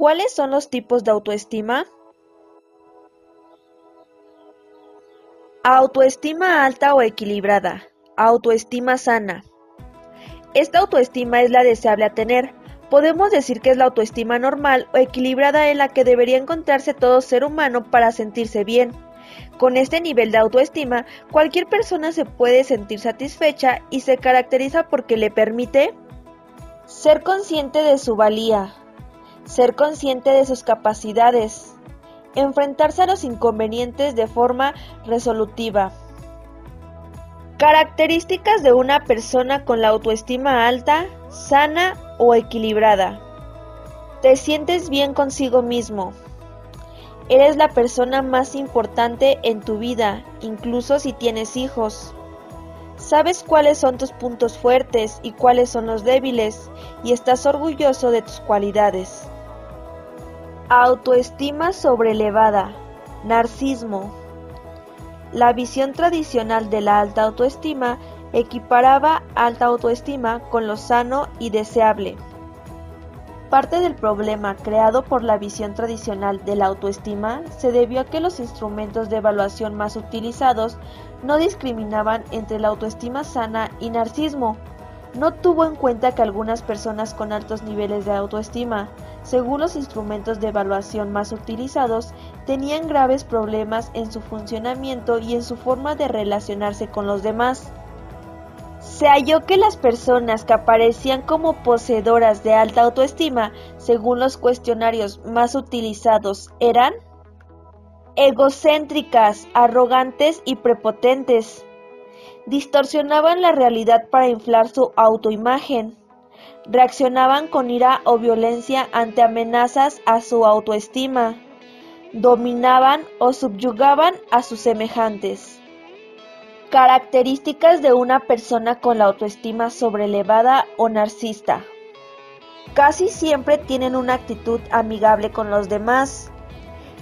¿Cuáles son los tipos de autoestima? Autoestima alta o equilibrada. Autoestima sana. Esta autoestima es la deseable a tener. Podemos decir que es la autoestima normal o equilibrada en la que debería encontrarse todo ser humano para sentirse bien. Con este nivel de autoestima, cualquier persona se puede sentir satisfecha y se caracteriza porque le permite ser consciente de su valía, ser consciente de sus capacidades, enfrentarse a los inconvenientes de forma resolutiva. Características de una persona con la autoestima alta, sana o equilibrada. Te sientes bien consigo mismo. Eres la persona más importante en tu vida, incluso si tienes hijos. Sabes cuáles son tus puntos fuertes y cuáles son los débiles, y estás orgulloso de tus cualidades. Autoestima sobrelevada. Narcismo. La visión tradicional de la alta autoestima equiparaba alta autoestima con lo sano y deseable. Parte del problema creado por la visión tradicional de la autoestima se debió a que los instrumentos de evaluación más utilizados no discriminaban entre la autoestima sana y narcismo. No tuvo en cuenta que algunas personas con altos niveles de autoestima, según los instrumentos de evaluación más utilizados, tenían graves problemas en su funcionamiento y en su forma de relacionarse con los demás se halló que las personas que aparecían como poseedoras de alta autoestima, según los cuestionarios más utilizados, eran egocéntricas, arrogantes y prepotentes. Distorsionaban la realidad para inflar su autoimagen. Reaccionaban con ira o violencia ante amenazas a su autoestima. Dominaban o subyugaban a sus semejantes. Características de una persona con la autoestima sobrelevada o narcisista. Casi siempre tienen una actitud amigable con los demás.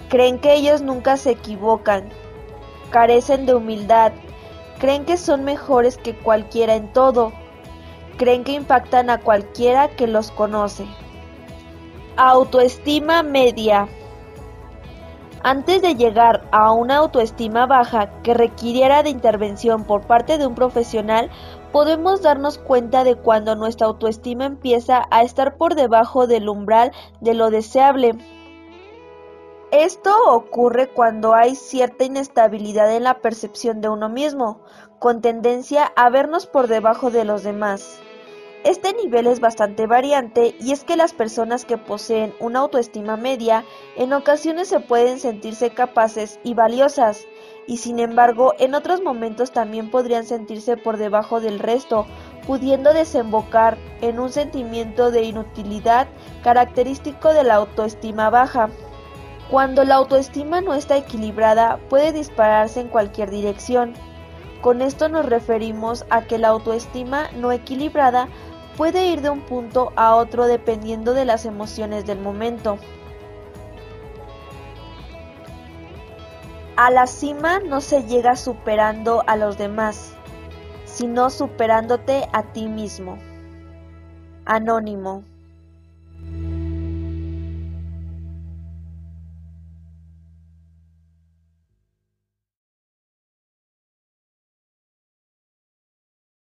Creen que ellos nunca se equivocan. Carecen de humildad. Creen que son mejores que cualquiera en todo. Creen que impactan a cualquiera que los conoce. Autoestima media. Antes de llegar a una autoestima baja que requiriera de intervención por parte de un profesional, podemos darnos cuenta de cuando nuestra autoestima empieza a estar por debajo del umbral de lo deseable. Esto ocurre cuando hay cierta inestabilidad en la percepción de uno mismo, con tendencia a vernos por debajo de los demás. Este nivel es bastante variante y es que las personas que poseen una autoestima media en ocasiones se pueden sentirse capaces y valiosas y sin embargo en otros momentos también podrían sentirse por debajo del resto, pudiendo desembocar en un sentimiento de inutilidad característico de la autoestima baja. Cuando la autoestima no está equilibrada puede dispararse en cualquier dirección. Con esto nos referimos a que la autoestima no equilibrada puede ir de un punto a otro dependiendo de las emociones del momento. A la cima no se llega superando a los demás, sino superándote a ti mismo. Anónimo.